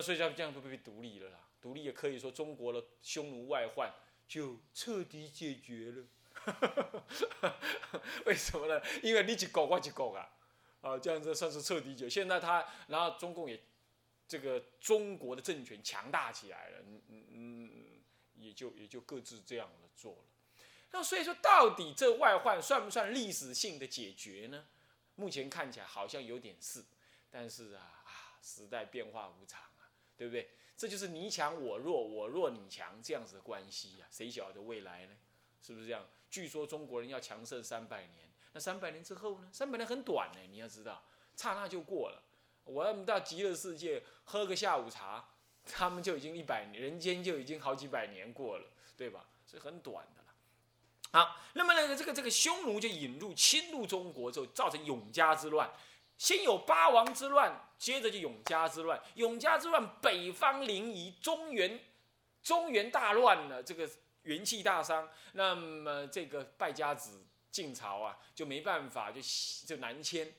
所以这样这样就被独立了啦。独立也可以说中国的匈奴外患就彻底解决了。为什么呢？因为你一国我一国啊，啊，这样子算是彻底解。现在他，然后中共也这个中国的政权强大起来了，嗯嗯，也就也就各自这样的做了。那所以说，到底这外患算不算历史性的解决呢？目前看起来好像有点是，但是啊啊，时代变化无常，对不对？这就是你强我弱，我弱你强这样子的关系呀。谁晓得未来呢？是不是这样？据说中国人要强盛三百年，那三百年之后呢？三百年很短呢，你要知道，刹那就过了。我们到极乐世界喝个下午茶，他们就已经一百年，人间就已经好几百年过了，对吧？所以很短的了。好，那么呢，这个这个匈奴就引入侵入中国之后，造成永嘉之乱。先有八王之乱，接着就永嘉之乱。永嘉之乱，北方临沂，中原中原大乱了，这个元气大伤。那么这个败家子晋朝啊，就没办法，就就南迁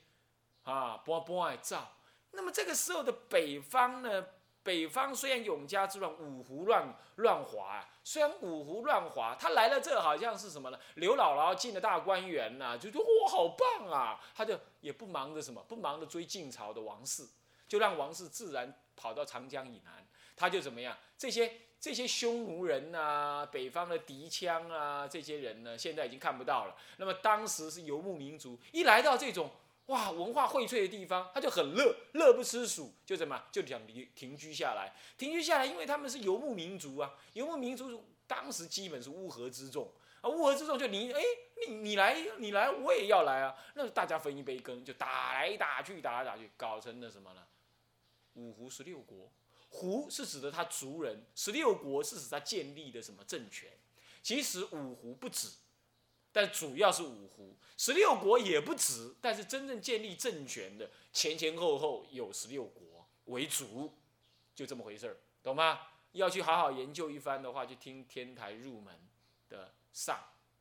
啊，波波爱造。那么这个时候的北方呢？北方虽然永嘉之乱，五胡乱乱华啊，虽然五胡乱华，他来了这好像是什么呢？刘姥姥进了大观园呐，就说哇好棒啊，他就也不忙着什么，不忙着追晋朝的王室，就让王室自然跑到长江以南，他就怎么样？这些这些匈奴人呐，北方的敌羌啊，这些人呢，现在已经看不到了。那么当时是游牧民族，一来到这种。哇，文化荟萃的地方，他就很乐，乐不思蜀，就怎么就想停停居下来，停居下来，因为他们是游牧民族啊，游牧民族当时基本是乌合之众啊，乌合之众就你哎，你你来你来，我也要来啊，那大家分一杯羹，就打来打去，打来打去，搞成了什么呢？五胡十六国，胡是指的他族人，十六国是指他建立的什么政权？其实五胡不止。但主要是五胡，十六国也不止，但是真正建立政权的前前后后有十六国为主，就这么回事儿，懂吗？要去好好研究一番的话，就听天台入门的上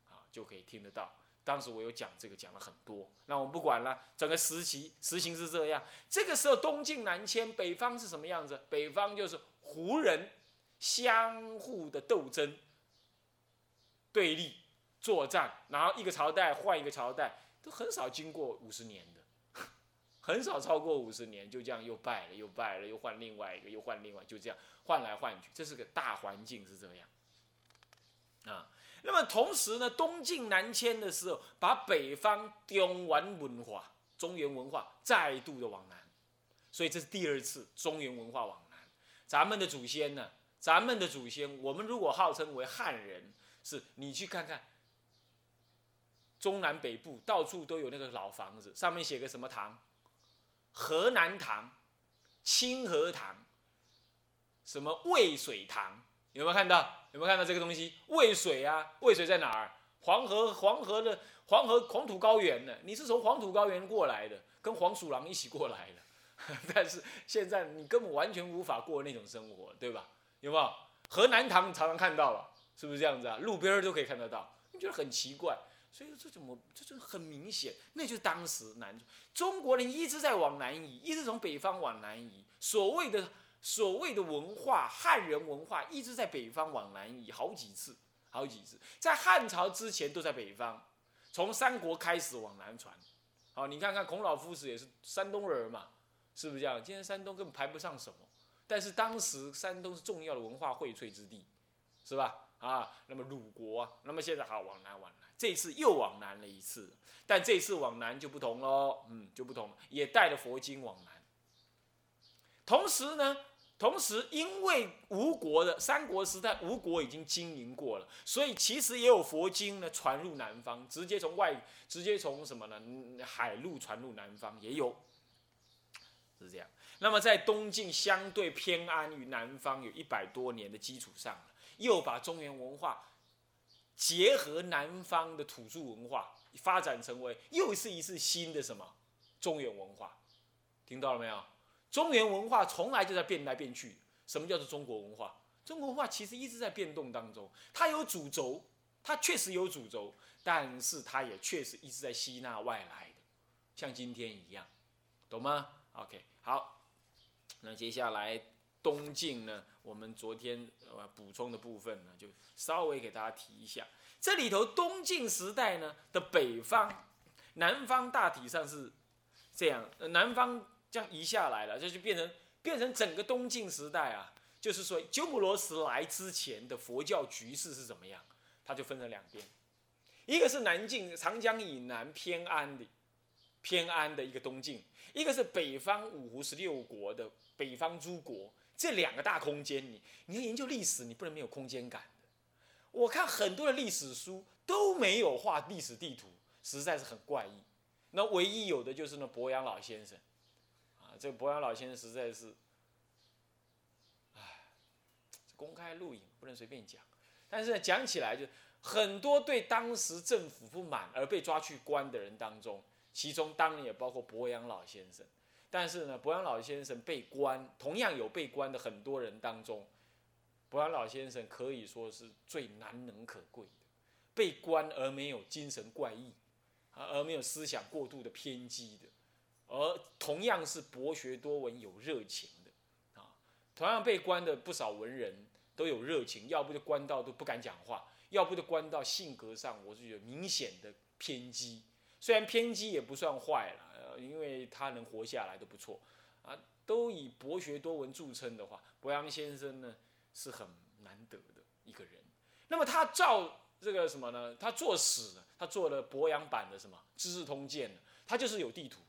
啊，就可以听得到。当时我有讲这个，讲了很多。那我们不管了，整个时期实行是这样。这个时候东晋南迁，北方是什么样子？北方就是胡人相互的斗争对立。作战，然后一个朝代换一个朝代，都很少经过五十年的，很少超过五十年，就这样又败了，又败了，又换另外一个，又换另外，就这样换来换去，这是个大环境是这样。啊，那么同时呢，东晋南迁的时候，把北方中原文化、中原文化再度的往南，所以这是第二次中原文化往南。咱们的祖先呢，咱们的祖先，我们如果号称为汉人，是你去看看。中南北部到处都有那个老房子，上面写个什么堂？河南堂、清河堂、什么渭水堂？有没有看到？有没有看到这个东西？渭水啊，渭水在哪儿？黄河，黄河的黄河黄土高原呢？你是从黄土高原过来的，跟黄鼠狼一起过来的，但是现在你根本完全无法过那种生活，对吧？有没有？河南堂你常常看到了，是不是这样子啊？路边都可以看得到，你觉得很奇怪？所以这怎么，这就很明显，那就是当时南中国人一直在往南移，一直从北方往南移。所谓的所谓的文化，汉人文化一直在北方往南移好几次，好几次。在汉朝之前都在北方，从三国开始往南传。好，你看看孔老夫子也是山东人嘛，是不是这样？今天山东根本排不上什么，但是当时山东是重要的文化荟萃之地，是吧？啊，那么鲁国啊，那么现在好往南往南。这次又往南了一次，但这次往南就不同喽，嗯，就不同，也带了佛经往南。同时呢，同时因为吴国的三国时代，吴国已经经营过了，所以其实也有佛经呢传入南方，直接从外，直接从什么呢？海路传入南方也有，是这样。那么在东晋相对偏安于南方有一百多年的基础上，又把中原文化。结合南方的土著文化，发展成为又是一次新的什么中原文化？听到了没有？中原文化从来就在变来变去。什么叫做中国文化？中国文化其实一直在变动当中。它有主轴，它确实有主轴，但是它也确实一直在吸纳外来的，像今天一样，懂吗？OK，好，那接下来东晋呢，我们昨天呃补充的部分呢，就稍微给大家提一下。这里头东晋时代呢的北方、南方大体上是这样，南方这样移下来了，这就变成变成整个东晋时代啊，就是说鸠摩罗什来之前的佛教局势是怎么样，它就分成两边，一个是南晋长江以南偏安的偏安的一个东晋，一个是北方五胡十六国的北方诸国，这两个大空间，你你要研究历史，你不能没有空间感的。我看很多的历史书都没有画历史地图，实在是很怪异。那唯一有的就是那博阳老先生，啊，这个博阳老先生实在是，唉，公开录影不能随便讲。但是，讲起来就很多对当时政府不满而被抓去关的人当中，其中当然也包括博阳老先生。但是呢，博阳老先生被关，同样有被关的很多人当中。博阳老先生可以说是最难能可贵的，被关而没有精神怪异，啊，而没有思想过度的偏激的，而同样是博学多闻有热情的，啊，同样被关的不少文人都有热情，要不就关到都不敢讲话，要不就关到性格上我是觉得明显的偏激，虽然偏激也不算坏了，因为他能活下来都不错，啊，都以博学多闻著称的话，博阳先生呢？是很难得的一个人。那么他造这个什么呢？他做史，他做了博洋版的什么《资治通鉴》他就是有地图。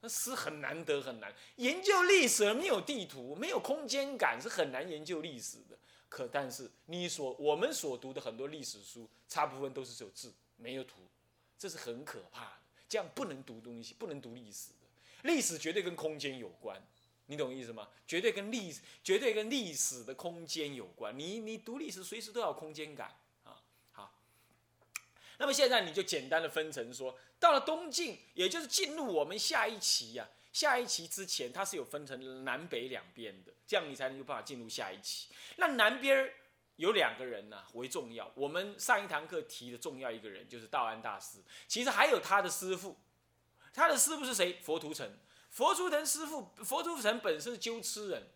那诗很难得，很难研究历史，没有地图，没有空间感，是很难研究历史的。可但是你所我们所读的很多历史书，差部分都是只有字，没有图，这是很可怕。这样不能读东西，不能读历史的。历史绝对跟空间有关。你懂意思吗？绝对跟历、绝对跟历史的空间有关。你你读历史，随时都要空间感啊。好，那么现在你就简单的分成说，到了东晋，也就是进入我们下一期呀，下一期之前，它是有分成南北两边的，这样你才能有办法进入下一期。那南边有两个人呢为重要，我们上一堂课提的重要一个人就是道安大师，其实还有他的师傅，他的师傅是谁？佛图澄。佛图澄师傅，佛图澄本身是鸠兹人，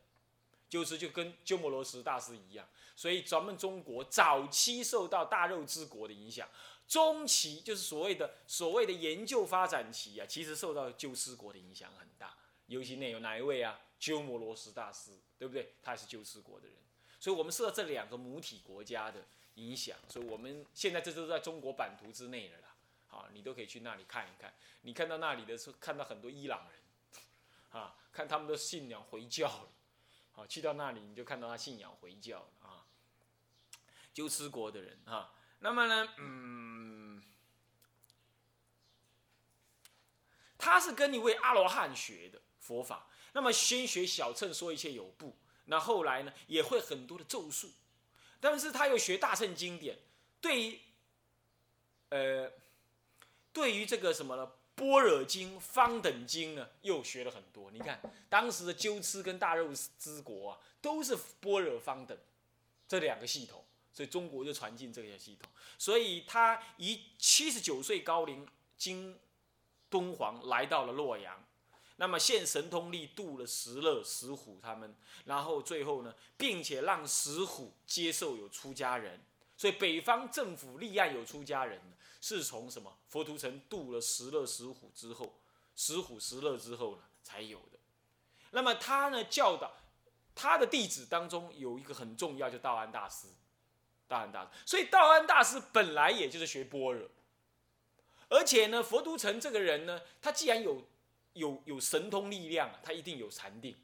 鸠兹就跟鸠摩罗什大师一样，所以咱们中国早期受到大肉之国的影响，中期就是所谓的所谓的研究发展期啊，其实受到鸠兹国的影响很大，尤其那有哪一位啊？鸠摩罗什大师，对不对？他也是鸠兹国的人，所以我们受到这两个母体国家的影响，所以我们现在这都在中国版图之内了啦，好，你都可以去那里看一看，你看到那里的时候，看到很多伊朗人。啊，看他们的信仰回教了，好，去到那里你就看到他信仰回教了啊。鸠兹国的人啊，那么呢，嗯，他是跟一位阿罗汉学的佛法，那么先学小乘说一切有部，那后来呢也会很多的咒术，但是他又学大乘经典，对于，呃，对于这个什么呢？般若经、方等经呢，又学了很多。你看，当时的鸠兹跟大肉之国啊，都是般若方等这两个系统，所以中国就传进这些系统。所以他以七十九岁高龄，经敦煌来到了洛阳，那么现神通力度了石勒、石虎他们，然后最后呢，并且让石虎接受有出家人，所以北方政府立案有出家人。是从什么佛图澄渡了石勒、石虎之后，石虎、石勒之后呢才有的。那么他呢教导他的弟子当中有一个很重要，就道安大师。道安大师，所以道安大师本来也就是学般若，而且呢，佛图澄这个人呢，他既然有有有神通力量啊，他一定有禅定。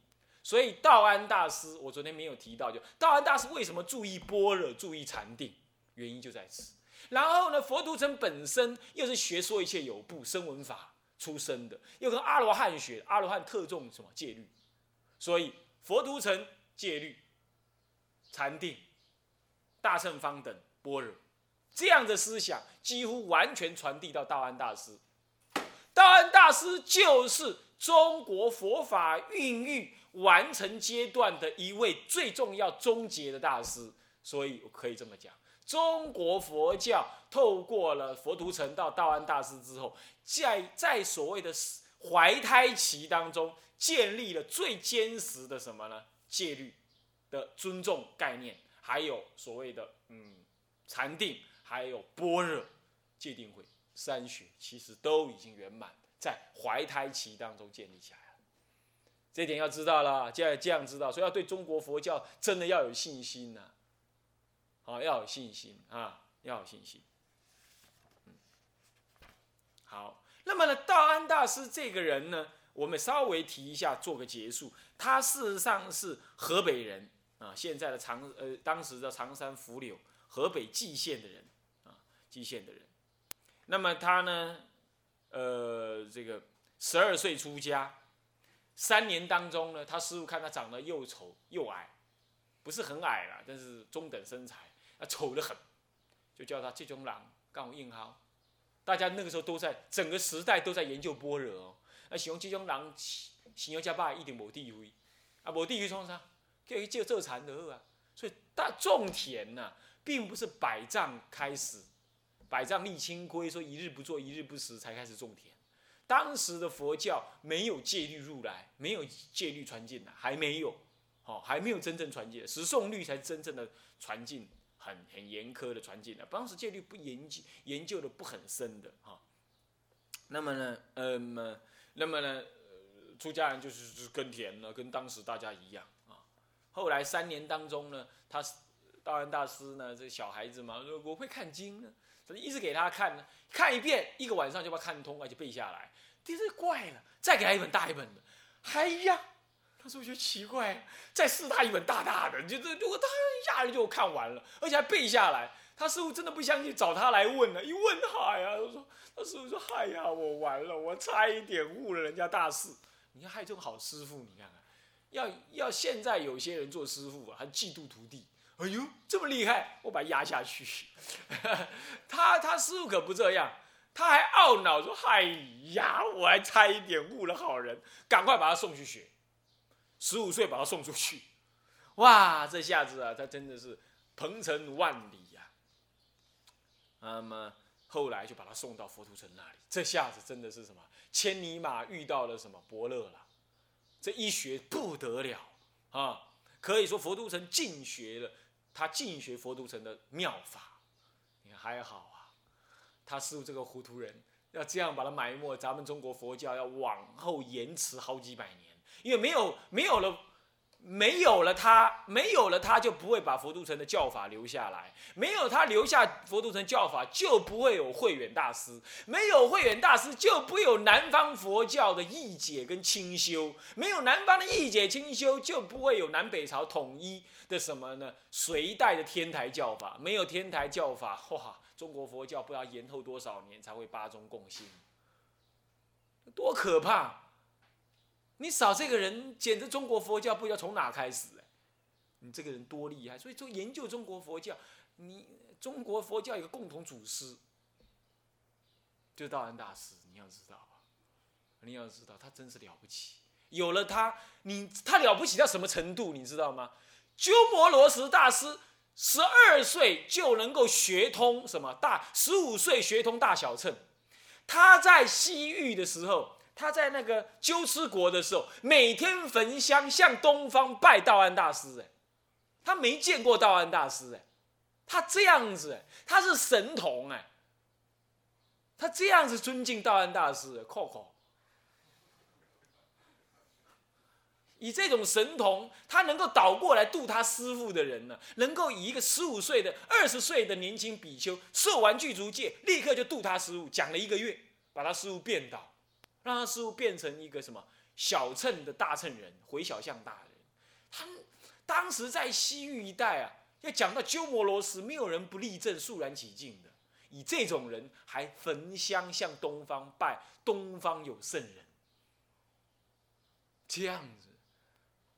所以道安大师，我昨天没有提到，就道安大师为什么注意般若、注意禅定，原因就在此。然后呢，佛图澄本身又是学说一切有部声闻法出身的，又跟阿罗汉学，阿罗汉特重什么戒律，所以佛图澄戒律、禅定、大乘方等般若这样的思想，几乎完全传递到道安大师。道安大师就是中国佛法孕育完成阶段的一位最重要终结的大师，所以我可以这么讲。中国佛教透过了佛图澄到道安大师之后，在在所谓的怀胎期当中，建立了最坚实的什么呢？戒律的尊重概念，还有所谓的嗯禅定，还有般若戒定慧三学，其实都已经圆满在怀胎期当中建立起来了。这点要知道了，这样这样知道，所以要对中国佛教真的要有信心呐，啊，要有信心啊，要有信心。好，那么呢，道安大师这个人呢，我们稍微提一下，做个结束。他事实上是河北人啊，现在的长呃，当时的长山福柳，河北蓟县的人啊，蓟县的人。那么他呢，呃，这个十二岁出家，三年当中呢，他师傅看他长得又丑又矮，不是很矮了，但是中等身材，啊，丑得很，就叫他这种狼刚硬薅。大家那个时候都在整个时代都在研究般若哦，啊，形容这种人，形容家爸一定无地位，啊，无地位创啥？叫伊做做禅的啊。所以大种田呐，并不是百丈开始，百丈立清规，说一日不做一日不食才开始种田。当时的佛教没有戒律入来，没有戒律传进来，还没有，哦，还没有真正传进来，十诵律才真正的传进。很很严苛的传进来，当时戒律不研究研究的不很深的哈。那么呢，嗯，那么呢，出家人就是就是耕田了，跟当时大家一样啊。后来三年当中呢，他道安大师呢，这小孩子嘛，我会看经呢，一直给他看呢，看一遍一个晚上就把看通，而且背下来。第二怪了，再给他一本大一本的，哎呀。他说：“我觉得奇怪，再试他一本大大的，就这如果他一下子就看完了，而且还背下来。他师傅真的不相信，找他来问了，一问他呀，他说：他师傅说嗨呀，我完了，我差一点误了人家大事。你看，还有这种好师傅，你看看，要要现在有些人做师傅啊，还嫉妒徒弟。哎呦，这么厉害，我把他压下去。他他师傅可不这样，他还懊恼说：嗨呀，我还差一点误了好人，赶快把他送去学。”十五岁把他送出去，哇！这下子啊，他真的是鹏程万里呀。那么后来就把他送到佛图城那里，这下子真的是什么？千里马遇到了什么伯乐了？这一学不得了啊！可以说佛都城尽学了，他尽学佛都城的妙法。你还好啊，他师傅这个糊涂人，要这样把他埋没，咱们中国佛教要往后延迟好几百年。因为没有没有了，没有了他，没有了他就不会把佛都城的教法留下来。没有他留下佛都城教法，就不会有慧远大师。没有慧远大师，就不会有南方佛教的义解跟清修。没有南方的义解清修，就不会有南北朝统一的什么呢？隋代的天台教法。没有天台教法，哇，中国佛教不知道延后多少年才会八宗共性，多可怕！你少这个人，简直中国佛教不知道从哪开始哎！你这个人多厉害！所以说研究中国佛教，你中国佛教有个共同祖师，就道安大师。你要知道，你要知道他真是了不起。有了他，你他了不起到什么程度？你知道吗？鸠摩罗什大师十二岁就能够学通什么大，十五岁学通大小乘。他在西域的时候。他在那个鸠兹国的时候，每天焚香向东方拜道安大师。哎，他没见过道安大师。哎，他这样子，他是神童。哎，他这样子尊敬道安大师。扣扣，以这种神童，他能够倒过来度他师傅的人呢？能够以一个十五岁的、二十岁的年轻比丘受完具足戒，立刻就度他师傅，讲了一个月，把他师傅变倒。让他师傅变成一个什么小乘的大乘人，回小向大人。他当时在西域一带啊，要讲到鸠摩罗什，没有人不立正、肃然起敬的。以这种人还焚香向东方拜，东方有圣人。这样子，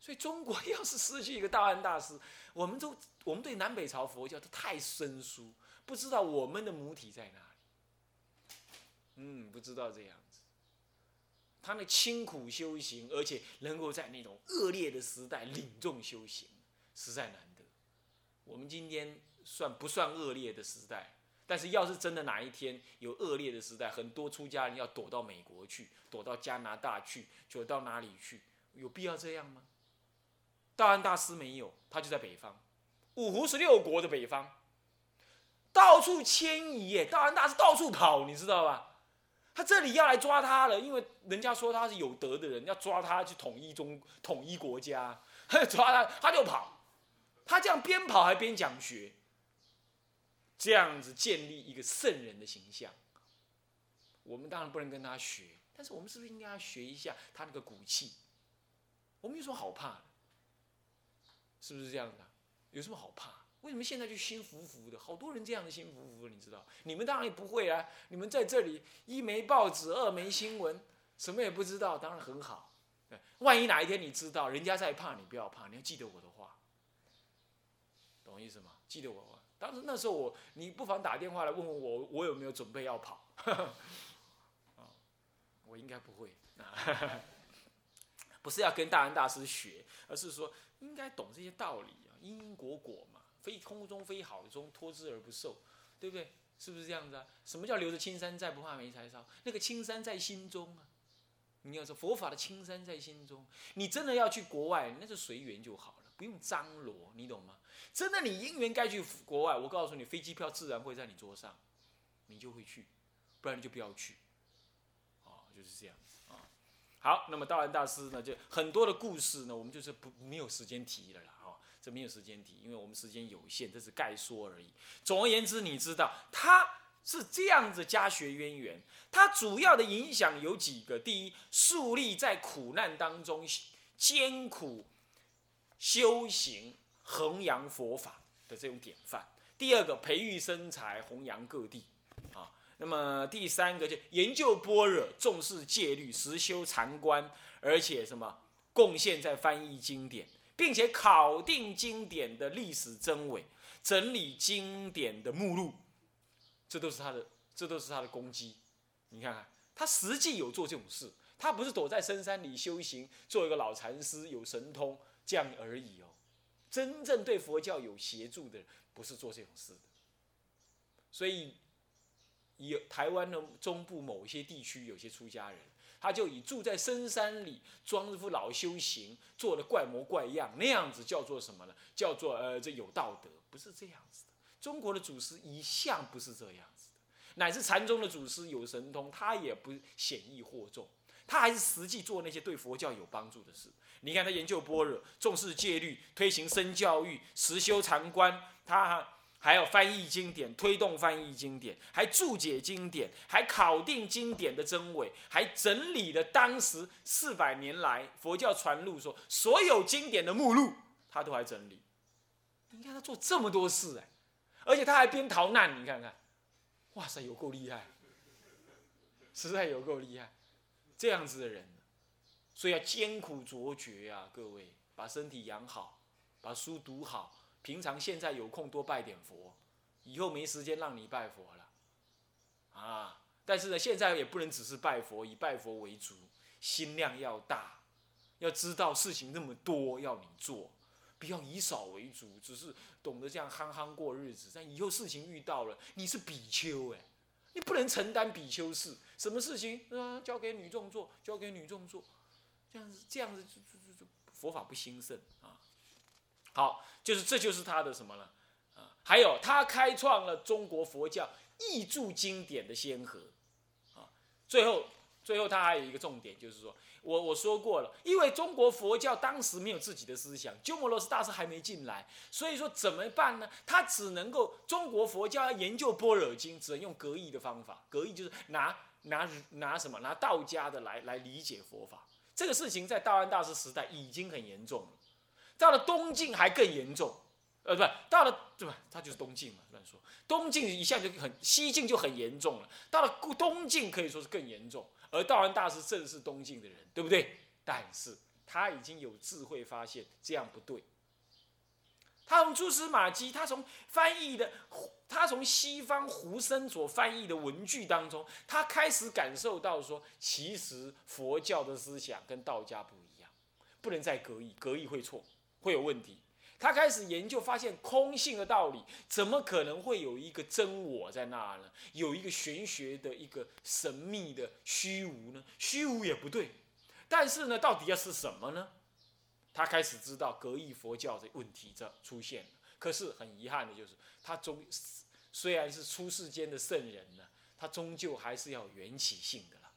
所以中国要是失去一个大安大师，我们都我们对南北朝佛教都太生疏，不知道我们的母体在哪里。嗯，不知道这样。他那清苦修行，而且能够在那种恶劣的时代领众修行，实在难得。我们今天算不算恶劣的时代？但是要是真的哪一天有恶劣的时代，很多出家人要躲到美国去，躲到加拿大去，躲到哪里去？有必要这样吗？道安大师没有，他就在北方，五胡十六国的北方，到处迁移耶。道安大师到处跑，你知道吧？他这里要来抓他了，因为人家说他是有德的人，要抓他去统一中统一国家，抓他他就跑。他这样边跑还边讲学，这样子建立一个圣人的形象。我们当然不能跟他学，但是我们是不是应该要学一下他那个骨气？我们有什么好怕的？是不是这样的？有什么好怕？为什么现在就心浮浮的？好多人这样的心浮浮，你知道？你们当然也不会啊！你们在这里一没报纸，二没新闻，什么也不知道，当然很好。万一哪一天你知道，人家在怕，你不要怕，你要记得我的话。懂我意思吗？记得我，当时那时候我，你不妨打电话来问问我，我有没有准备要跑？啊，我应该不会啊，不是要跟大安大师学，而是说应该懂这些道理啊，因因果果嘛，非空中非好中托之而不受，对不对？是不是这样子啊？什么叫留着青山在，不怕没柴烧？那个青山在心中啊，你要说佛法的青山在心中，你真的要去国外，那就随缘就好了，不用张罗，你懂吗？真的，你因缘该去国外，我告诉你，飞机票自然会在你桌上，你就会去，不然你就不要去，啊，就是这样子啊。好，那么道安大师呢，就很多的故事呢，我们就是不没有时间提了啦，这没有时间提，因为我们时间有限，这是概说而已。总而言之，你知道他是这样子家学渊源，他主要的影响有几个：第一，树立在苦难当中艰苦修行。弘扬佛法的这种典范。第二个，培育生财，弘扬各地，啊，那么第三个就研究般若，重视戒律，实修禅观，而且什么贡献在翻译经典，并且考定经典的历史真伪，整理经典的目录，这都是他的，这都是他的功绩。你看看，他实际有做这种事，他不是躲在深山里修行，做一个老禅师，有神通这样而已哦。真正对佛教有协助的，不是做这种事的。所以，有台湾的中部某些地区有些出家人，他就以住在深山里，装一副老修行，做的怪模怪样，那样子叫做什么呢？叫做呃，这有道德，不是这样子的。中国的祖师一向不是这样子的，乃至禅宗的祖师有神通，他也不显易惑众。他还是实际做那些对佛教有帮助的事。你看，他研究般若，重视戒律，推行身教育，实修禅观。他还有翻译经典，推动翻译经典，还注解经典，还考定经典的真伪，还整理了当时四百年来佛教传入说所有经典的目录，他都还整理。你看他做这么多事哎，而且他还边逃难，你看看，哇塞，有够厉害，实在有够厉害。这样子的人，所以要艰苦卓绝啊！各位，把身体养好，把书读好。平常现在有空多拜点佛，以后没时间让你拜佛了，啊！但是呢，现在也不能只是拜佛，以拜佛为主，心量要大，要知道事情那么多要你做，不要以少为主，只是懂得这样憨憨过日子。但以后事情遇到了，你是比丘哎。你不能承担比丘事，什么事情啊？交给女众做，交给女众做，这样子，这样子就就就就佛法不兴盛啊。好，就是这就是他的什么了啊？还有他开创了中国佛教译著经典的先河啊。最后，最后他还有一个重点，就是说。我我说过了，因为中国佛教当时没有自己的思想，鸠摩罗什大师还没进来，所以说怎么办呢？他只能够中国佛教要研究般若经，只能用格义的方法。格义就是拿拿拿什么？拿道家的来来理解佛法。这个事情在道安大师时代已经很严重了，到了东晋还更严重。呃，不，到了对吧？他就是东晋嘛，乱说。东晋一下就很，西晋就很严重了，到了东晋可以说是更严重。而道安大师正是东晋的人，对不对？但是他已经有智慧，发现这样不对。他从蛛丝马迹，他从翻译的，他从西方胡僧所翻译的文句当中，他开始感受到说，其实佛教的思想跟道家不一样，不能再隔义，隔义会错，会有问题。他开始研究，发现空性的道理，怎么可能会有一个真我在那呢？有一个玄学的一个神秘的虚无呢？虚无也不对，但是呢，到底要是什么呢？他。开始知道格义佛教的问题这出现了。可是很遗憾的就是，他终虽然是出世间的圣人呢，他终究还是要缘起性的了。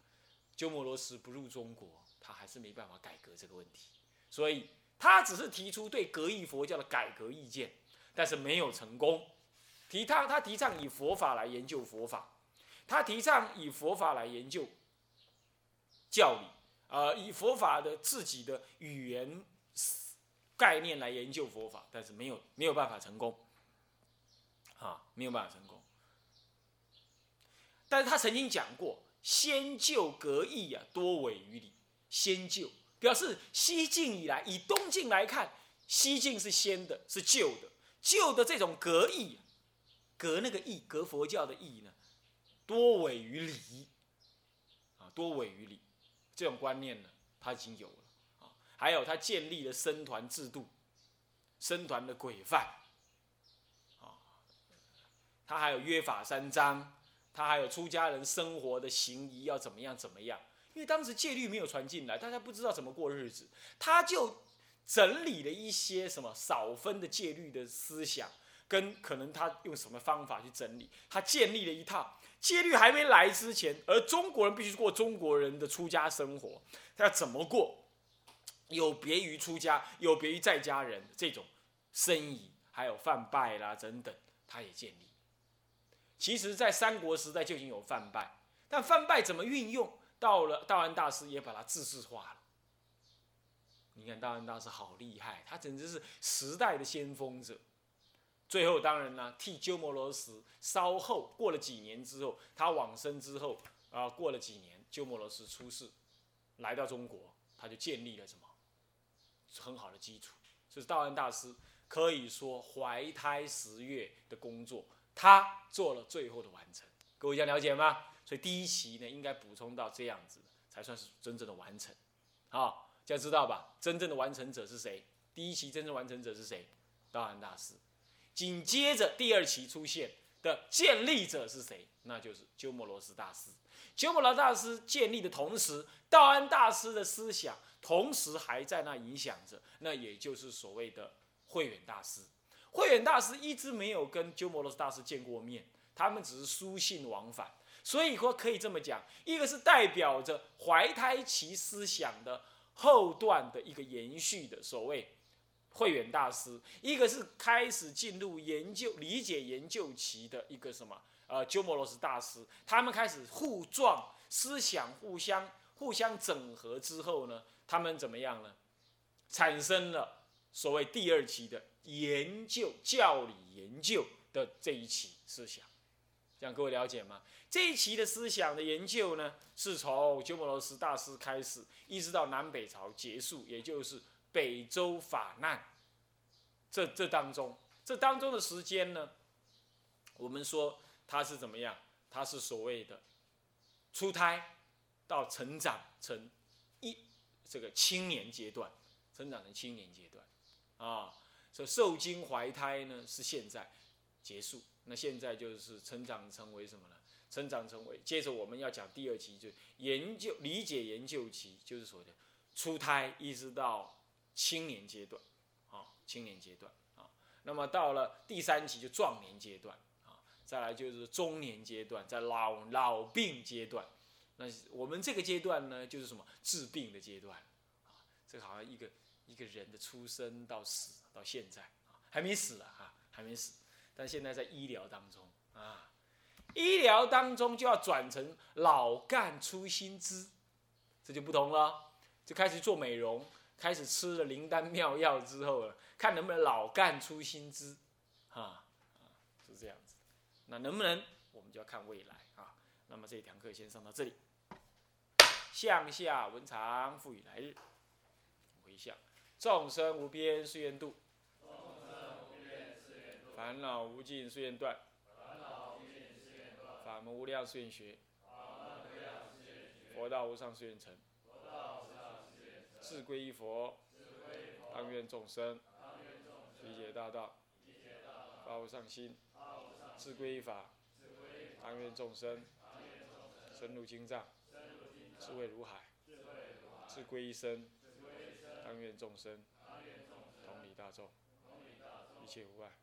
鸠摩罗什不入中国，他还是没办法改革这个问题。所以他只是提出对格义佛教的改革意见，但是没有成功。提他他提倡以佛法来研究佛法，他提倡以佛法来研究教理，呃，以佛法的自己的语言。概念来研究佛法，但是没有没有办法成功，啊，没有办法成功。但是他曾经讲过，先就格义啊，多伪于理。先就表示西晋以来，以东晋来看，西晋是先的，是旧的，旧的这种格义，格那个义，格佛教的义呢，多伪于理，啊，多伪于理，这种观念呢，他已经有了啊。还有他建立了僧团制度，僧团的规范，啊，他还有约法三章，他还有出家人生活的行仪要怎么样怎么样。因为当时戒律没有传进来，大家不知道怎么过日子，他就整理了一些什么少分的戒律的思想，跟可能他用什么方法去整理，他建立了一套戒律还没来之前，而中国人必须过中国人的出家生活，他要怎么过？有别于出家，有别于在家人这种生意，还有犯拜啦等等，他也建立。其实，在三国时代就已经有犯拜，但犯拜怎么运用？到了道安大师也把它自治化了。你看道安大师好厉害，他简直是时代的先锋者。最后当然呢，替鸠摩罗什稍后过了几年之后，他往生之后啊，过了几年，鸠摩罗什出世，来到中国，他就建立了什么？很好的基础，这是道安大师可以说怀胎十月的工作，他做了最后的完成。各位想了解吗？第一期呢，应该补充到这样子，才算是真正的完成。好，要知道吧？真正的完成者是谁？第一期真正完成者是谁？道安大师。紧接着第二期出现的建立者是谁？那就是鸠摩罗什大师。鸠摩罗大师建立的同时，道安大师的思想。同时还在那影响着，那也就是所谓的慧远大师。慧远大师一直没有跟鸠摩罗什大师见过面，他们只是书信往返。所以说可以这么讲，一个是代表着怀胎期思想的后段的一个延续的所谓慧远大师，一个是开始进入研究理解研究期的一个什么呃鸠摩罗什大师。他们开始互撞思想，互相互相整合之后呢？他们怎么样呢？产生了所谓第二期的研究教理研究的这一期思想，这样各位了解吗？这一期的思想的研究呢，是从鸠摩罗什大师开始，一直到南北朝结束，也就是北周法难。这这当中，这当中的时间呢，我们说他是怎么样？他是所谓的出胎到成长成一。这个青年阶段，成长成青年阶段，啊，所以受精怀胎呢是现在结束，那现在就是成长成为什么呢？成长成为接着我们要讲第二期，就研究理解研究期，就是所谓的出胎一直到青年阶段，啊，青年阶段啊，那么到了第三期就壮年阶段啊，再来就是中年阶段，在老老病阶段。那我们这个阶段呢，就是什么治病的阶段，啊，这好像一个一个人的出生到死到现在啊，还没死啊，还没死，但现在在医疗当中啊，医疗当中就要转成老干出新枝，这就不同了，就开始做美容，开始吃了灵丹妙药之后了，看能不能老干出新枝，啊，是这样子，那能不能，我们就要看未来啊。那么这一堂课先上到这里。向下文长，赋予来日。回向，众生无边誓愿度，烦恼无尽誓愿断，法门无量誓愿学，佛道无上誓愿成。志归一佛，当愿众生。理解大道，发无上心；志归一法，当愿众生。深入经藏，智慧如海，智归一生，当愿众生。同理大众，一切无碍。